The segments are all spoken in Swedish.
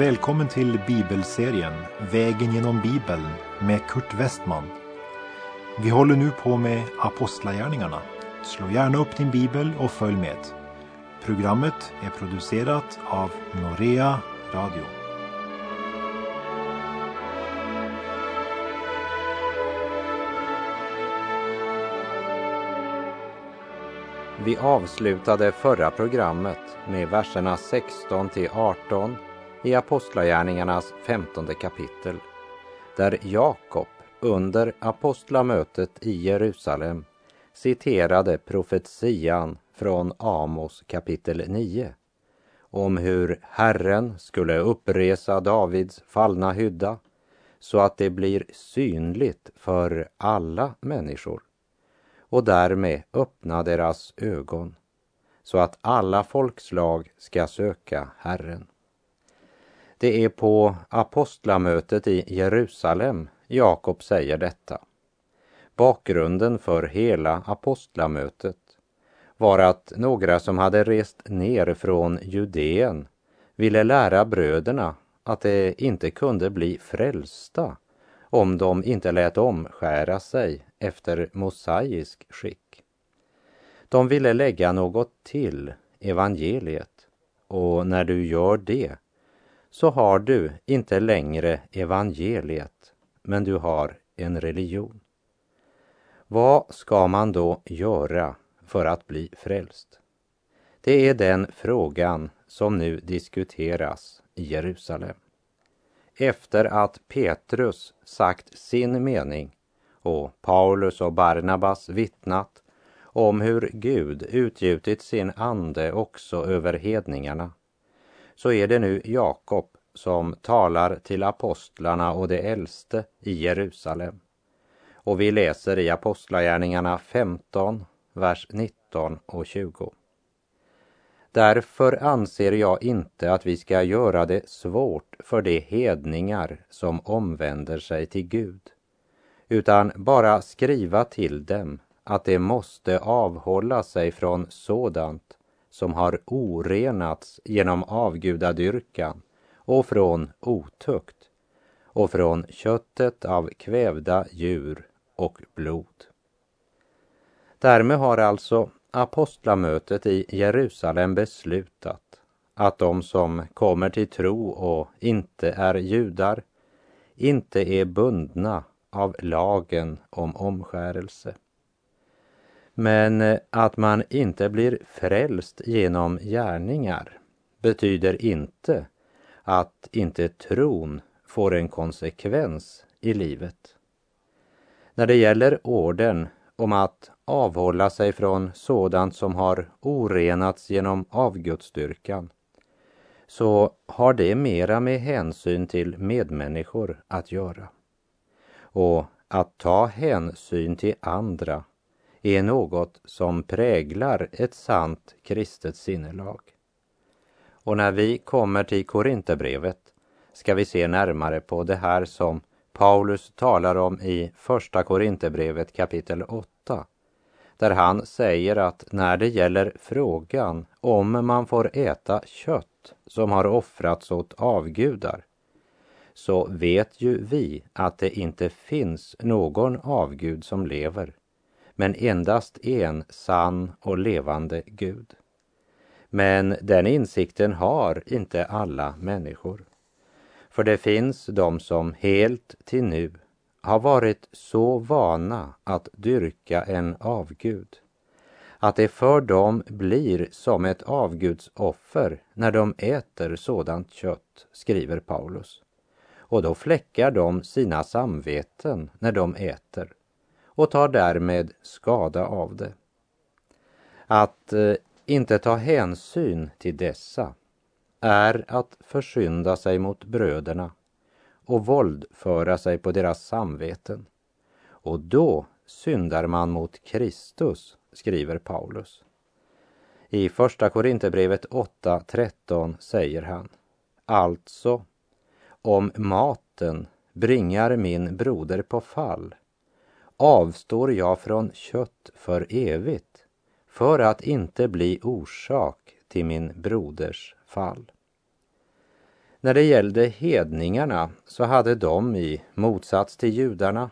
Välkommen till bibelserien Vägen genom Bibeln med Kurt Westman. Vi håller nu på med Apostlagärningarna. Slå gärna upp din bibel och följ med. Programmet är producerat av Norea Radio. Vi avslutade förra programmet med verserna 16 till 18 i Apostlagärningarnas femtonde kapitel, där Jakob under apostlamötet i Jerusalem citerade profetian från Amos kapitel 9 om hur Herren skulle uppresa Davids fallna hydda så att det blir synligt för alla människor och därmed öppna deras ögon så att alla folkslag ska söka Herren. Det är på apostlamötet i Jerusalem Jakob säger detta. Bakgrunden för hela apostlamötet var att några som hade rest ner från Judeen ville lära bröderna att de inte kunde bli frälsta om de inte lät omskära sig efter mosaisk skick. De ville lägga något till evangeliet och när du gör det så har du inte längre evangeliet, men du har en religion. Vad ska man då göra för att bli frälst? Det är den frågan som nu diskuteras i Jerusalem. Efter att Petrus sagt sin mening och Paulus och Barnabas vittnat om hur Gud utgjutit sin ande också över hedningarna så är det nu Jakob som talar till apostlarna och de äldste i Jerusalem. Och vi läser i Apostlagärningarna 15, vers 19 och 20. Därför anser jag inte att vi ska göra det svårt för de hedningar som omvänder sig till Gud, utan bara skriva till dem att de måste avhålla sig från sådant som har orenats genom avgudadyrkan och från otukt och från köttet av kvävda djur och blod. Därmed har alltså apostlamötet i Jerusalem beslutat att de som kommer till tro och inte är judar inte är bundna av lagen om omskärelse. Men att man inte blir frälst genom gärningar betyder inte att inte tron får en konsekvens i livet. När det gäller orden om att avhålla sig från sådant som har orenats genom avgudsdyrkan så har det mera med hänsyn till medmänniskor att göra. Och att ta hänsyn till andra är något som präglar ett sant kristet sinnelag. Och när vi kommer till Korinthierbrevet ska vi se närmare på det här som Paulus talar om i Första Korinthierbrevet kapitel 8 där han säger att när det gäller frågan om man får äta kött som har offrats åt avgudar så vet ju vi att det inte finns någon avgud som lever men endast en sann och levande Gud. Men den insikten har inte alla människor. För det finns de som helt till nu har varit så vana att dyrka en avgud att det för dem blir som ett avgudsoffer när de äter sådant kött, skriver Paulus. Och då fläckar de sina samveten när de äter och tar därmed skada av det. Att eh, inte ta hänsyn till dessa är att försynda sig mot bröderna och våldföra sig på deras samveten. Och då syndar man mot Kristus, skriver Paulus. I Första Korinthierbrevet 8.13 säger han Alltså, om maten bringar min broder på fall avstår jag från kött för evigt för att inte bli orsak till min broders fall. När det gällde hedningarna så hade de i motsats till judarna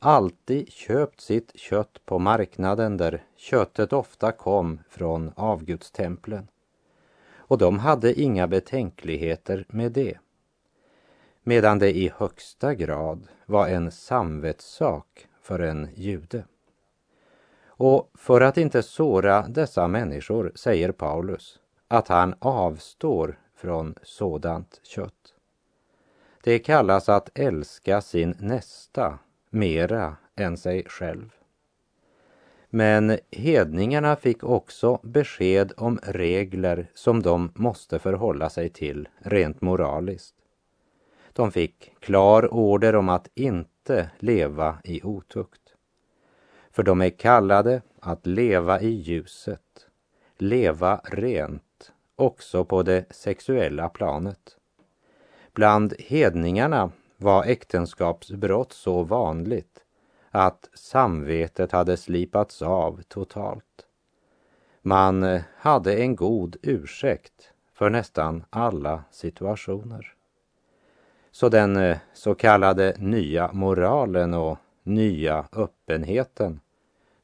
alltid köpt sitt kött på marknaden där köttet ofta kom från avgudstemplen. Och de hade inga betänkligheter med det. Medan det i högsta grad var en samvetssak för en jude. Och för att inte såra dessa människor säger Paulus att han avstår från sådant kött. Det kallas att älska sin nästa mera än sig själv. Men hedningarna fick också besked om regler som de måste förhålla sig till rent moraliskt. De fick klar order om att inte leva i otukt. För de är kallade att leva i ljuset, leva rent också på det sexuella planet. Bland hedningarna var äktenskapsbrott så vanligt att samvetet hade slipats av totalt. Man eh, hade en god ursäkt för nästan alla situationer. Så den eh, så kallade nya moralen och nya öppenheten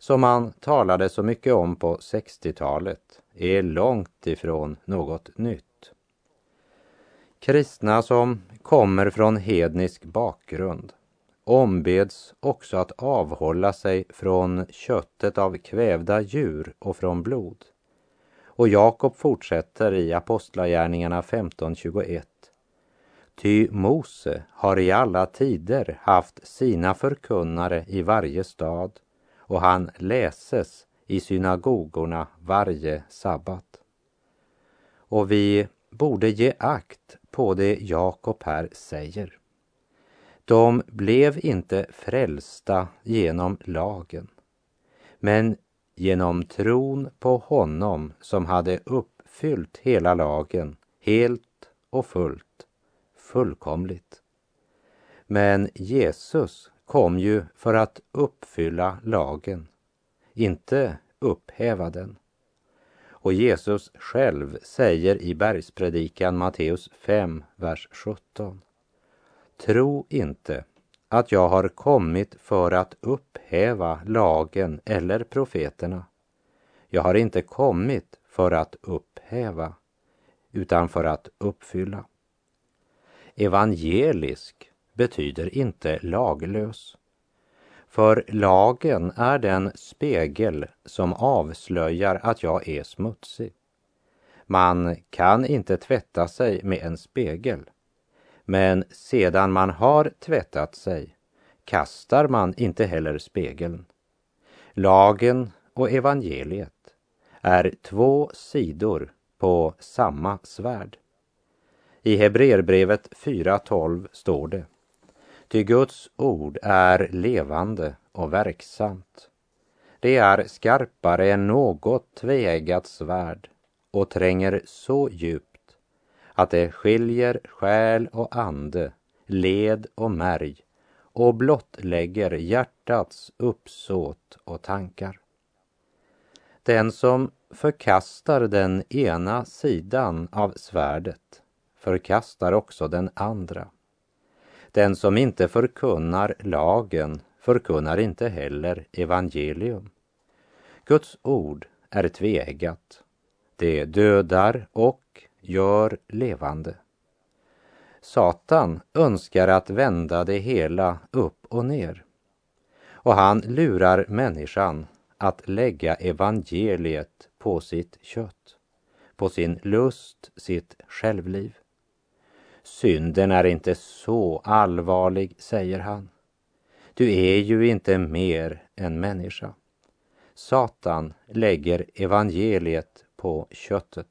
som man talade så mycket om på 60-talet är långt ifrån något nytt. Kristna som kommer från hednisk bakgrund ombeds också att avhålla sig från köttet av kvävda djur och från blod. Och Jakob fortsätter i Apostlagärningarna 15.21. Ty Mose har i alla tider haft sina förkunnare i varje stad och han läses i synagogorna varje sabbat. Och vi borde ge akt på det Jakob här säger. De blev inte frälsta genom lagen, men genom tron på honom som hade uppfyllt hela lagen helt och fullt, fullkomligt. Men Jesus kom ju för att uppfylla lagen, inte upphäva den. Och Jesus själv säger i bergspredikan Matteus 5, vers 17. Tro inte att jag har kommit för att upphäva lagen eller profeterna. Jag har inte kommit för att upphäva, utan för att uppfylla. Evangelisk betyder inte laglös. För lagen är den spegel som avslöjar att jag är smutsig. Man kan inte tvätta sig med en spegel. Men sedan man har tvättat sig kastar man inte heller spegeln. Lagen och evangeliet är två sidor på samma svärd. I Hebreerbrevet 4.12 står det Ty Guds ord är levande och verksamt. Det är skarpare än något tveeggat svärd och tränger så djupt att det skiljer själ och ande, led och märg och blottlägger hjärtats uppsåt och tankar. Den som förkastar den ena sidan av svärdet förkastar också den andra. Den som inte förkunnar lagen förkunnar inte heller evangelium. Guds ord är tveeggat. Det dödar och gör levande. Satan önskar att vända det hela upp och ner. Och han lurar människan att lägga evangeliet på sitt kött, på sin lust, sitt självliv. Synden är inte så allvarlig, säger han. Du är ju inte mer än människa. Satan lägger evangeliet på köttet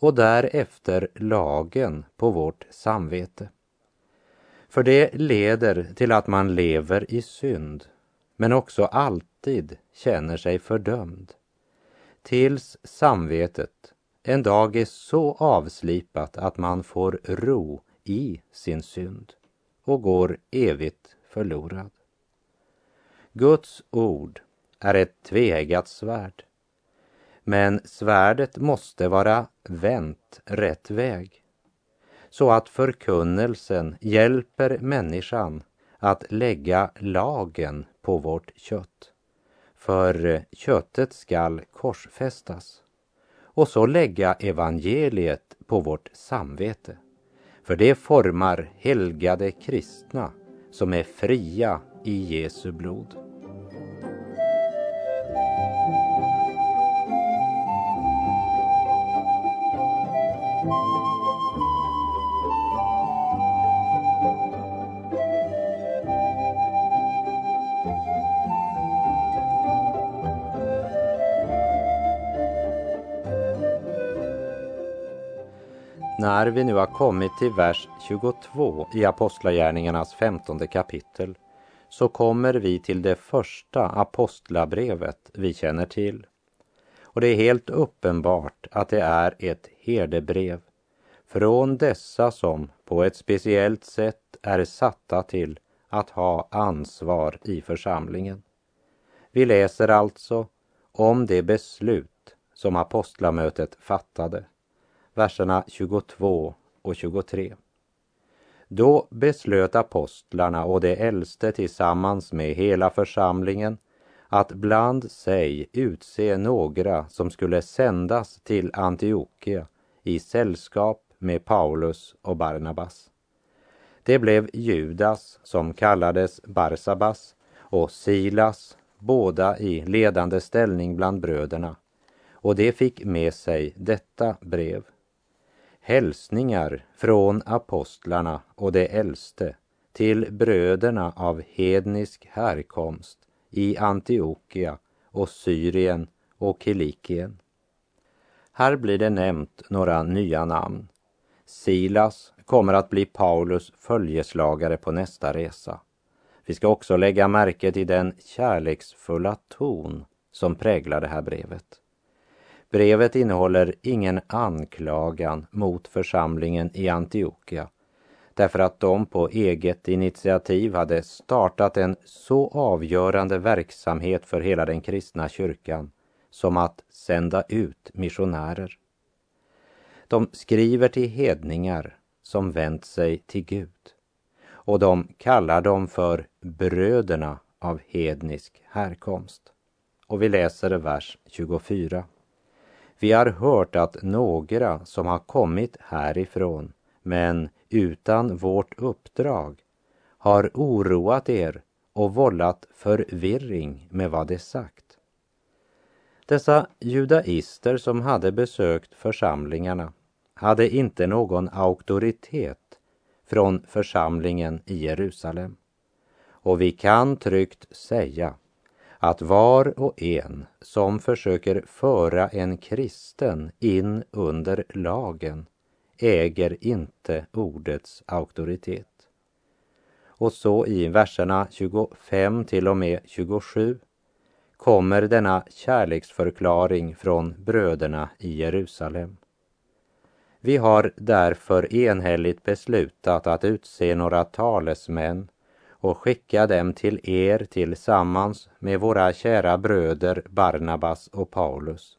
och därefter lagen på vårt samvete. För det leder till att man lever i synd, men också alltid känner sig fördömd. Tills samvetet en dag är så avslipat att man får ro i sin synd och går evigt förlorad. Guds ord är ett tveeggat svärd. Men svärdet måste vara vänt rätt väg. så att förkunnelsen hjälper människan att lägga lagen på vårt kött. För köttet skall korsfästas och så lägga evangeliet på vårt samvete. För det formar helgade kristna som är fria i Jesu blod. När vi nu har kommit till vers 22 i Apostlagärningarnas femtonde kapitel så kommer vi till det första apostlabrevet vi känner till. Och det är helt uppenbart att det är ett herdebrev från dessa som på ett speciellt sätt är satta till att ha ansvar i församlingen. Vi läser alltså om det beslut som apostlamötet fattade verserna 22 och 23. Då beslöt apostlarna och de äldste tillsammans med hela församlingen att bland sig utse några som skulle sändas till Antiochia i sällskap med Paulus och Barnabas. Det blev Judas som kallades Barsabas och Silas, båda i ledande ställning bland bröderna. Och de fick med sig detta brev hälsningar från apostlarna och de äldste till bröderna av hednisk härkomst i Antiochia och Syrien och Kilikien. Här blir det nämnt några nya namn. Silas kommer att bli Paulus följeslagare på nästa resa. Vi ska också lägga märke till den kärleksfulla ton som präglar det här brevet. Brevet innehåller ingen anklagan mot församlingen i Antiochia därför att de på eget initiativ hade startat en så avgörande verksamhet för hela den kristna kyrkan som att sända ut missionärer. De skriver till hedningar som vänt sig till Gud och de kallar dem för bröderna av hednisk härkomst. Och vi läser vers 24. Vi har hört att några som har kommit härifrån, men utan vårt uppdrag, har oroat er och vållat förvirring med vad de sagt. Dessa judaister som hade besökt församlingarna hade inte någon auktoritet från församlingen i Jerusalem. Och vi kan tryggt säga att var och en som försöker föra en kristen in under lagen äger inte ordets auktoritet. Och så i verserna 25 till och med 27 kommer denna kärleksförklaring från bröderna i Jerusalem. Vi har därför enhälligt beslutat att utse några talesmän och skicka dem till er tillsammans med våra kära bröder Barnabas och Paulus.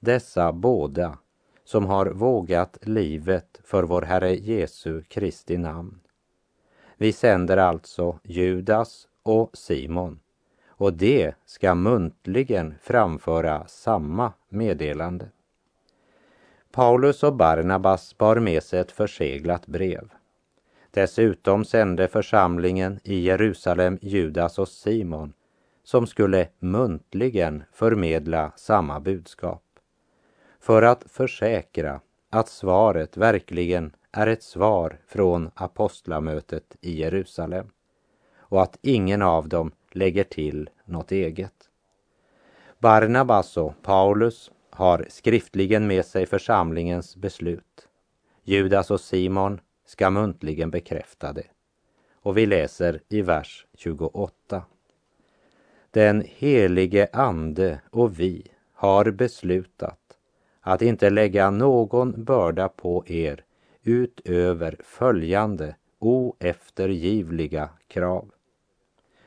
Dessa båda som har vågat livet för vår Herre Jesu Kristi namn. Vi sänder alltså Judas och Simon och de ska muntligen framföra samma meddelande. Paulus och Barnabas bar med sig ett förseglat brev. Dessutom sände församlingen i Jerusalem Judas och Simon som skulle muntligen förmedla samma budskap. För att försäkra att svaret verkligen är ett svar från apostlamötet i Jerusalem och att ingen av dem lägger till något eget. Barnabas och Paulus har skriftligen med sig församlingens beslut. Judas och Simon ska muntligen bekräfta det. Och vi läser i vers 28. Den helige Ande och vi har beslutat att inte lägga någon börda på er utöver följande oeftergivliga krav.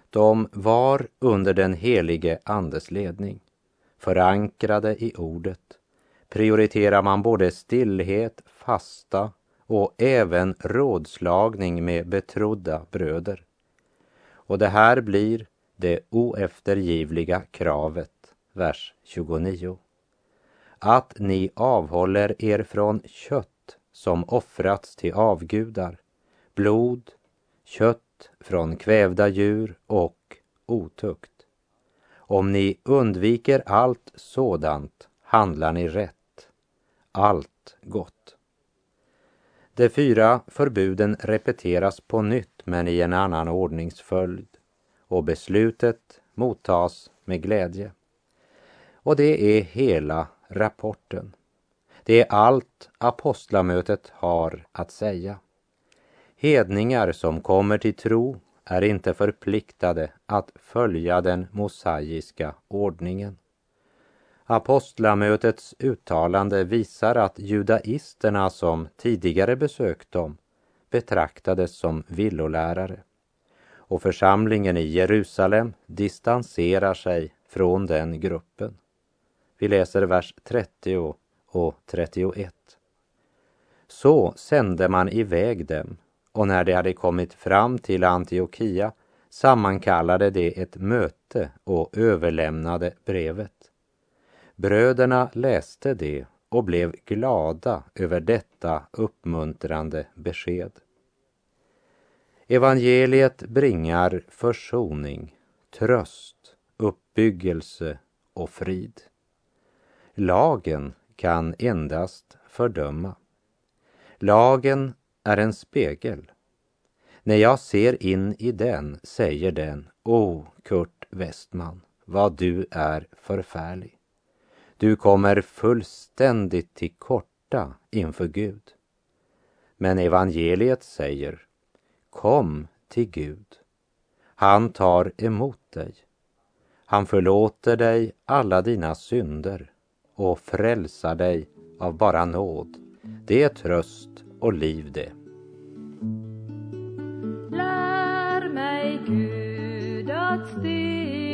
De var under den helige Andes ledning, förankrade i ordet, prioriterar man både stillhet, fasta och även rådslagning med betrodda bröder. Och det här blir det oeftergivliga kravet, vers 29. Att ni avhåller er från kött som offrats till avgudar, blod, kött från kvävda djur och otukt. Om ni undviker allt sådant handlar ni rätt, allt gott. De fyra förbuden repeteras på nytt men i en annan ordningsföljd och beslutet mottas med glädje. Och det är hela rapporten. Det är allt apostlamötet har att säga. Hedningar som kommer till tro är inte förpliktade att följa den mosaiska ordningen. Apostlamötets uttalande visar att judaisterna som tidigare besökt dem betraktades som villolärare och församlingen i Jerusalem distanserar sig från den gruppen. Vi läser vers 30 och 31. Så sände man iväg dem och när de hade kommit fram till Antiochia sammankallade de ett möte och överlämnade brevet. Bröderna läste det och blev glada över detta uppmuntrande besked. Evangeliet bringar försoning, tröst, uppbyggelse och frid. Lagen kan endast fördöma. Lagen är en spegel. När jag ser in i den säger den, O oh, Kurt Westman, vad du är förfärlig. Du kommer fullständigt till korta inför Gud. Men evangeliet säger, kom till Gud. Han tar emot dig. Han förlåter dig alla dina synder och frälsar dig av bara nåd. Det är tröst och liv det. Lär mig Gud att stiga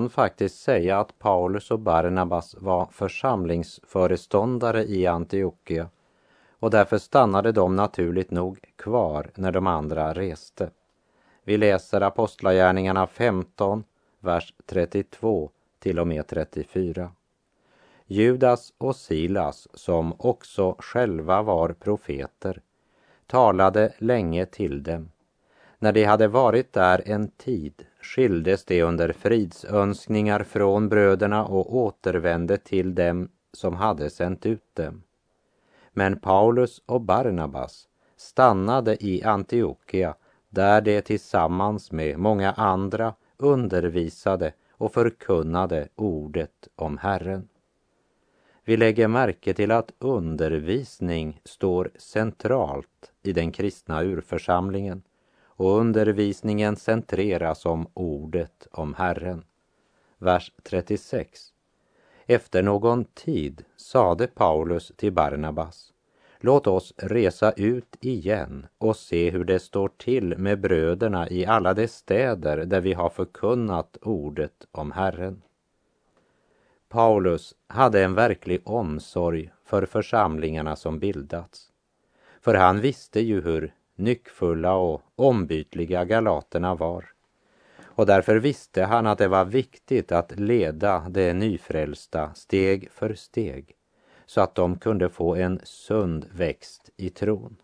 kan faktiskt säga att Paulus och Barnabas var församlingsföreståndare i Antiochia och därför stannade de naturligt nog kvar när de andra reste. Vi läser Apostlagärningarna 15, vers 32 till och med 34. Judas och Silas, som också själva var profeter, talade länge till dem. När de hade varit där en tid skildes de under fridsönskningar från bröderna och återvände till dem som hade sänt ut dem. Men Paulus och Barnabas stannade i Antiochia där de tillsammans med många andra undervisade och förkunnade ordet om Herren. Vi lägger märke till att undervisning står centralt i den kristna urförsamlingen och undervisningen centreras om ordet om Herren. Vers 36. Efter någon tid sade Paulus till Barnabas Låt oss resa ut igen och se hur det står till med bröderna i alla de städer där vi har förkunnat ordet om Herren. Paulus hade en verklig omsorg för församlingarna som bildats. För han visste ju hur nyckfulla och ombytliga galaterna var. Och därför visste han att det var viktigt att leda de nyfrälsta steg för steg så att de kunde få en sund växt i tron.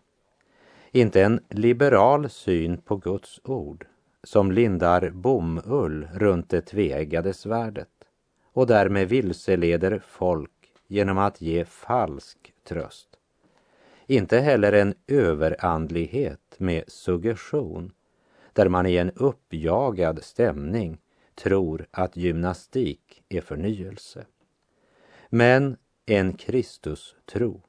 Inte en liberal syn på Guds ord som lindar bomull runt det tveeggade svärdet och därmed vilseleder folk genom att ge falsk tröst. Inte heller en överandlighet med suggestion där man i en uppjagad stämning tror att gymnastik är förnyelse. Men en Kristus-tro,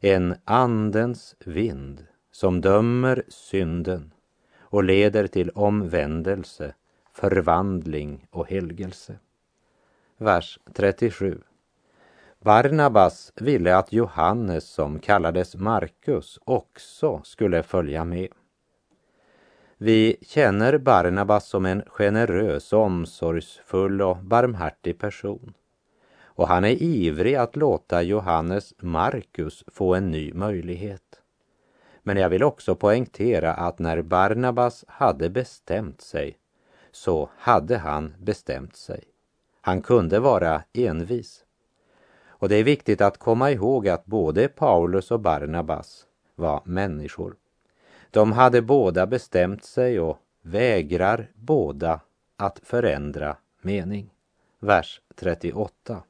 en Andens vind som dömer synden och leder till omvändelse, förvandling och helgelse. Vers 37. Barnabas ville att Johannes, som kallades Markus, också skulle följa med. Vi känner Barnabas som en generös, omsorgsfull och barmhärtig person och han är ivrig att låta Johannes Markus få en ny möjlighet. Men jag vill också poängtera att när Barnabas hade bestämt sig så hade han bestämt sig. Han kunde vara envis. Och det är viktigt att komma ihåg att både Paulus och Barnabas var människor. De hade båda bestämt sig och vägrar båda att förändra mening. Vers 38.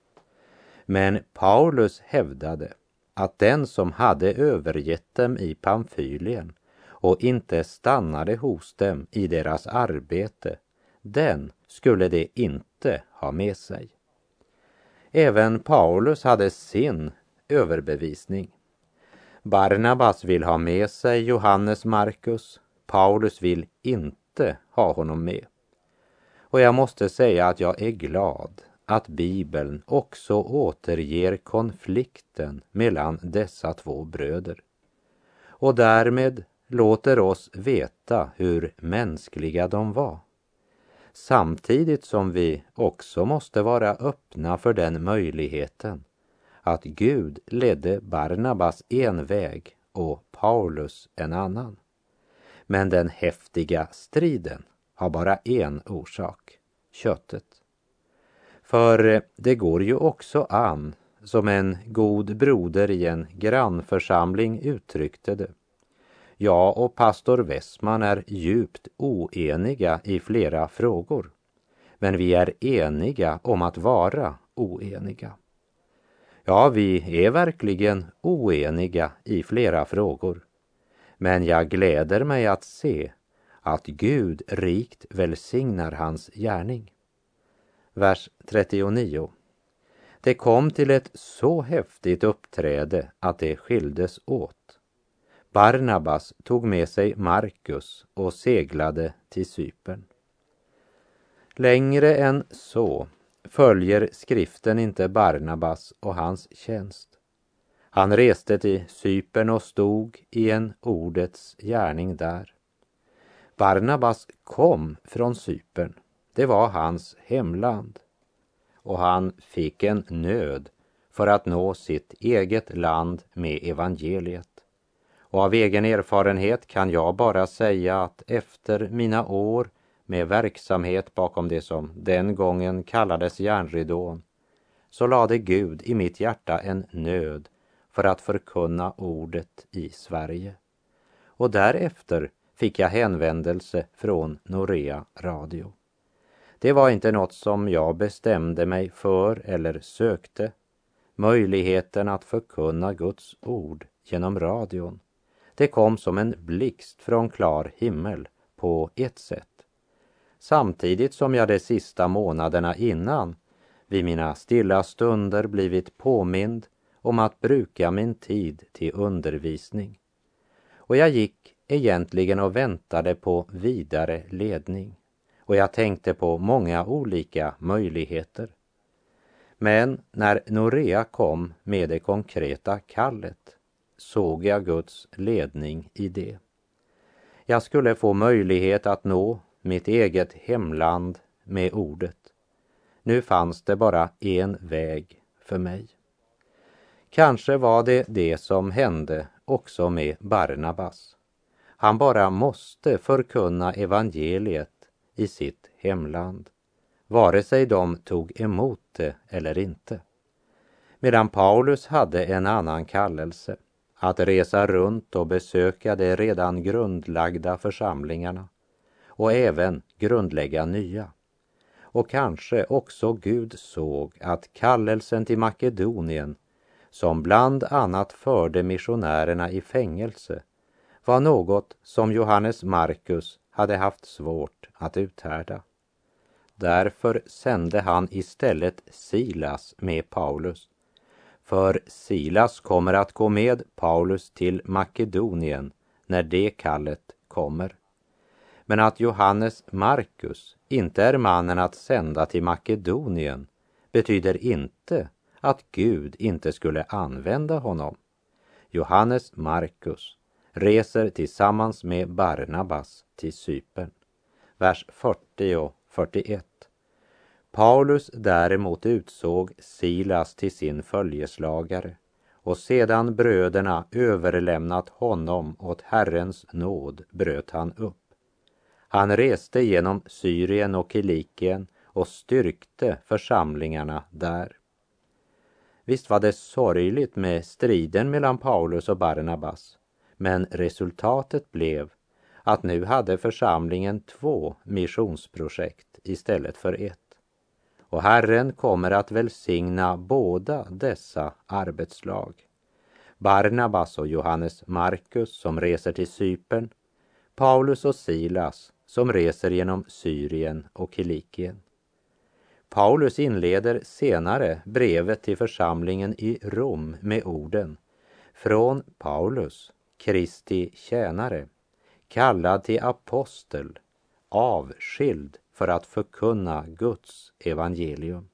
Men Paulus hävdade att den som hade övergett dem i Pamfylien och inte stannade hos dem i deras arbete, den skulle de inte ha med sig. Även Paulus hade sin överbevisning. Barnabas vill ha med sig Johannes Markus. Paulus vill inte ha honom med. Och jag måste säga att jag är glad att Bibeln också återger konflikten mellan dessa två bröder och därmed låter oss veta hur mänskliga de var. Samtidigt som vi också måste vara öppna för den möjligheten att Gud ledde Barnabas en väg och Paulus en annan. Men den häftiga striden har bara en orsak, köttet. För det går ju också an, som en god broder i en grannförsamling uttryckte det. Jag och pastor Westman är djupt oeniga i flera frågor. Men vi är eniga om att vara oeniga. Ja, vi är verkligen oeniga i flera frågor. Men jag gläder mig att se att Gud rikt välsignar hans gärning vers 39. Det kom till ett så häftigt uppträde att det skildes åt. Barnabas tog med sig Markus och seglade till Cypern. Längre än så följer skriften inte Barnabas och hans tjänst. Han reste till Cypern och stod i en ordets gärning där. Barnabas kom från Cypern det var hans hemland. Och han fick en nöd för att nå sitt eget land med evangeliet. Och av egen erfarenhet kan jag bara säga att efter mina år med verksamhet bakom det som den gången kallades järnridån så lade Gud i mitt hjärta en nöd för att förkunna ordet i Sverige. Och därefter fick jag hänvändelse från Norea Radio. Det var inte något som jag bestämde mig för eller sökte. Möjligheten att förkunna Guds ord genom radion. Det kom som en blixt från klar himmel på ett sätt. Samtidigt som jag de sista månaderna innan vid mina stilla stunder blivit påmind om att bruka min tid till undervisning. Och jag gick egentligen och väntade på vidare ledning. Och jag tänkte på många olika möjligheter. Men när Norea kom med det konkreta kallet såg jag Guds ledning i det. Jag skulle få möjlighet att nå mitt eget hemland med ordet. Nu fanns det bara en väg för mig. Kanske var det det som hände också med Barnabas. Han bara måste förkunna evangeliet i sitt hemland, vare sig de tog emot det eller inte. Medan Paulus hade en annan kallelse, att resa runt och besöka de redan grundlagda församlingarna och även grundlägga nya. Och kanske också Gud såg att kallelsen till Makedonien, som bland annat förde missionärerna i fängelse, var något som Johannes Markus hade haft svårt att uthärda. Därför sände han istället Silas med Paulus. För Silas kommer att gå med Paulus till Makedonien när det kallet kommer. Men att Johannes Markus inte är mannen att sända till Makedonien betyder inte att Gud inte skulle använda honom. Johannes Markus reser tillsammans med Barnabas till Cypern. Vers 40 och 41. Paulus däremot utsåg Silas till sin följeslagare och sedan bröderna överlämnat honom åt Herrens nåd bröt han upp. Han reste genom Syrien och Kilikien och styrkte församlingarna där. Visst var det sorgligt med striden mellan Paulus och Barnabas, men resultatet blev att nu hade församlingen två missionsprojekt istället för ett. Och Herren kommer att välsigna båda dessa arbetslag. Barnabas och Johannes Markus som reser till Cypern, Paulus och Silas som reser genom Syrien och Kilikien. Paulus inleder senare brevet till församlingen i Rom med orden Från Paulus, Kristi tjänare, kallad till apostel, avskild för att förkunna Guds evangelium.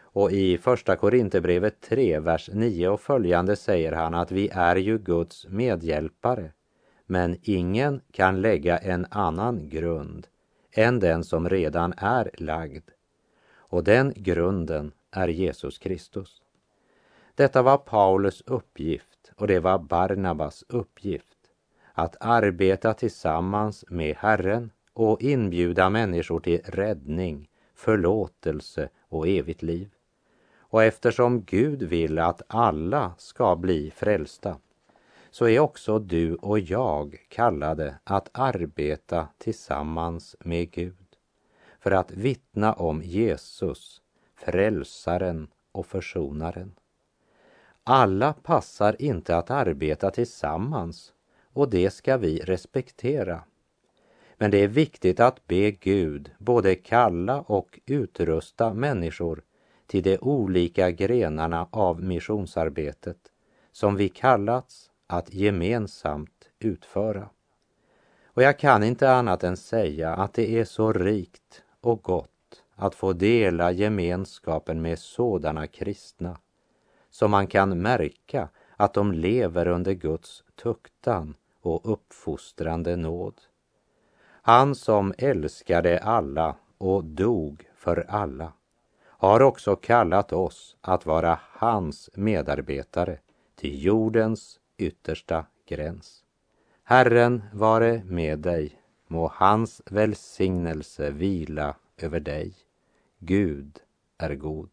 Och i Första Korinthierbrevet 3, vers 9 och följande säger han att vi är ju Guds medhjälpare, men ingen kan lägga en annan grund än den som redan är lagd. Och den grunden är Jesus Kristus. Detta var Paulus uppgift och det var Barnabas uppgift att arbeta tillsammans med Herren och inbjuda människor till räddning, förlåtelse och evigt liv. Och eftersom Gud vill att alla ska bli frälsta så är också du och jag kallade att arbeta tillsammans med Gud för att vittna om Jesus, frälsaren och försonaren. Alla passar inte att arbeta tillsammans och det ska vi respektera. Men det är viktigt att be Gud både kalla och utrusta människor till de olika grenarna av missionsarbetet som vi kallats att gemensamt utföra. Och jag kan inte annat än säga att det är så rikt och gott att få dela gemenskapen med sådana kristna som man kan märka att de lever under Guds tuktan och uppfostrande nåd. Han som älskade alla och dog för alla har också kallat oss att vara hans medarbetare till jordens yttersta gräns. Herren vare med dig, må hans välsignelse vila över dig. Gud är god.